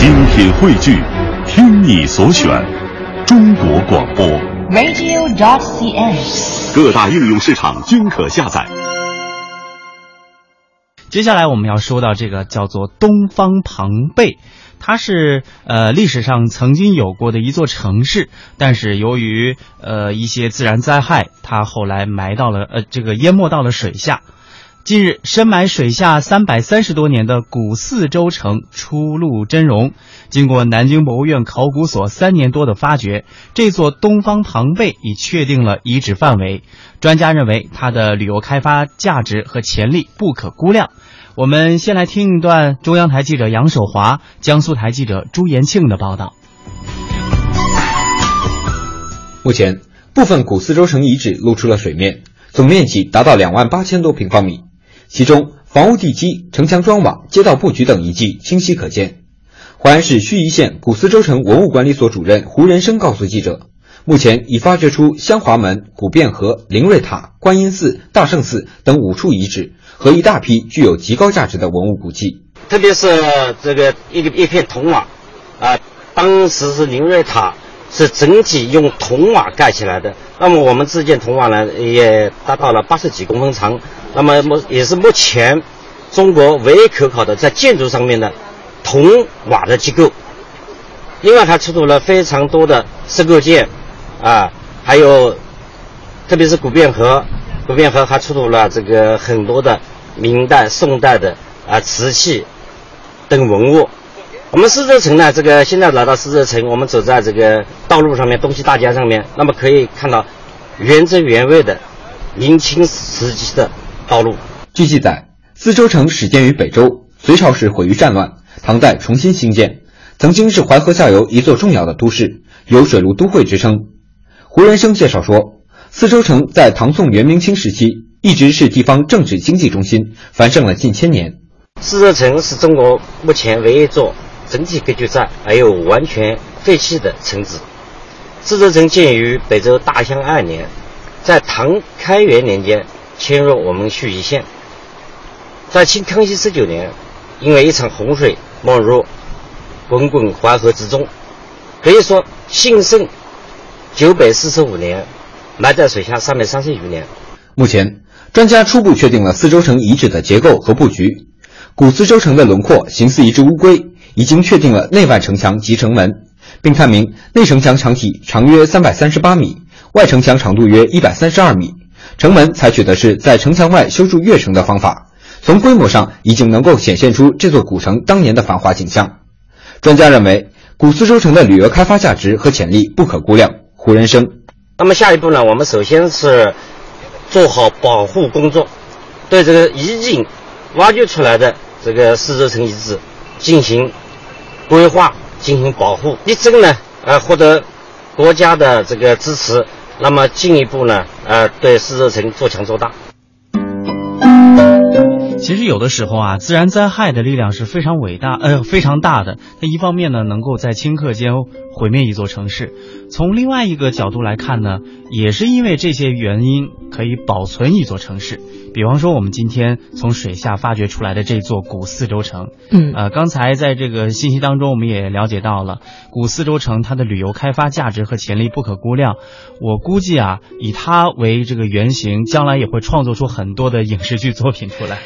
精品汇聚，听你所选，中国广播。radio.dot.cn，。各大应用市场均可下载。接下来我们要说到这个叫做东方庞贝，它是呃历史上曾经有过的一座城市，但是由于呃一些自然灾害，它后来埋到了呃这个淹没到了水下。近日，深埋水下三百三十多年的古四周城初露真容。经过南京博物院考古所三年多的发掘，这座东方庞贝已确定了遗址范围。专家认为，它的旅游开发价值和潜力不可估量。我们先来听一段中央台记者杨守华、江苏台记者朱延庆的报道。目前，部分古四周城遗址露出了水面，总面积达到两万八千多平方米。其中，房屋地基、城墙砖瓦、街道布局等遗迹清晰可见。淮安市盱眙县古四周城文物管理所主任胡仁生告诉记者，目前已发掘出香华门、古汴河、灵瑞塔、观音寺、大圣寺等五处遗址和一大批具有极高价值的文物古迹。特别是这个一个一片铜瓦，啊，当时是灵瑞塔是整体用铜瓦盖起来的。那么我们这件铜瓦呢，也达到了八十几公分长。那么目也是目前中国唯一可考的在建筑上面的铜瓦的机构。另外，还出土了非常多的石构件，啊，还有特别是古汴河，古汴河还出土了这个很多的明代、宋代的啊瓷器等文物。我们四周城呢，这个现在来到四周城，我们走在这个道路上面，东西大街上面，那么可以看到原汁原味的明清时期的道路。据记载，四周城始建于北周，隋朝时毁于战乱，唐代重新兴建，曾经是淮河下游一座重要的都市，有“水陆都会”之称。胡元生介绍说，四周城在唐宋元明清时期一直是地方政治经济中心，繁盛了近千年。四周城是中国目前唯一一座整体格局在还有完全废弃的城址。四周城建于北周大兴二年，在唐开元年间迁入我们盱眙县。在清康熙十九年，因为一场洪水没入滚滚淮河之中，可以说兴盛九百四十五年，埋在水下三百三十余年。目前，专家初步确定了四周城遗址的结构和布局。古四周城的轮廓形似一只乌龟，已经确定了内外城墙及城门，并探明内城墙墙体长约三百三十八米，外城墙长度约一百三十二米。城门采取的是在城墙外修筑跃城的方法，从规模上已经能够显现出这座古城当年的繁华景象。专家认为，古丝绸城的旅游开发价值和潜力不可估量。胡仁生，那么下一步呢？我们首先是做好保护工作，对这个遗址挖掘出来的这个丝绸城遗址进行规划、进行保护，力争呢，呃，获得国家的这个支持。那么进一步呢，呃，对四周城做强做大。其实有的时候啊，自然灾害的力量是非常伟大，呃，非常大的。它一方面呢，能够在顷刻间毁灭一座城市；从另外一个角度来看呢，也是因为这些原因可以保存一座城市。比方说，我们今天从水下发掘出来的这座古四周城，嗯，呃，刚才在这个信息当中，我们也了解到了古四周城它的旅游开发价值和潜力不可估量。我估计啊，以它为这个原型，将来也会创作出很多的影视剧作品出来。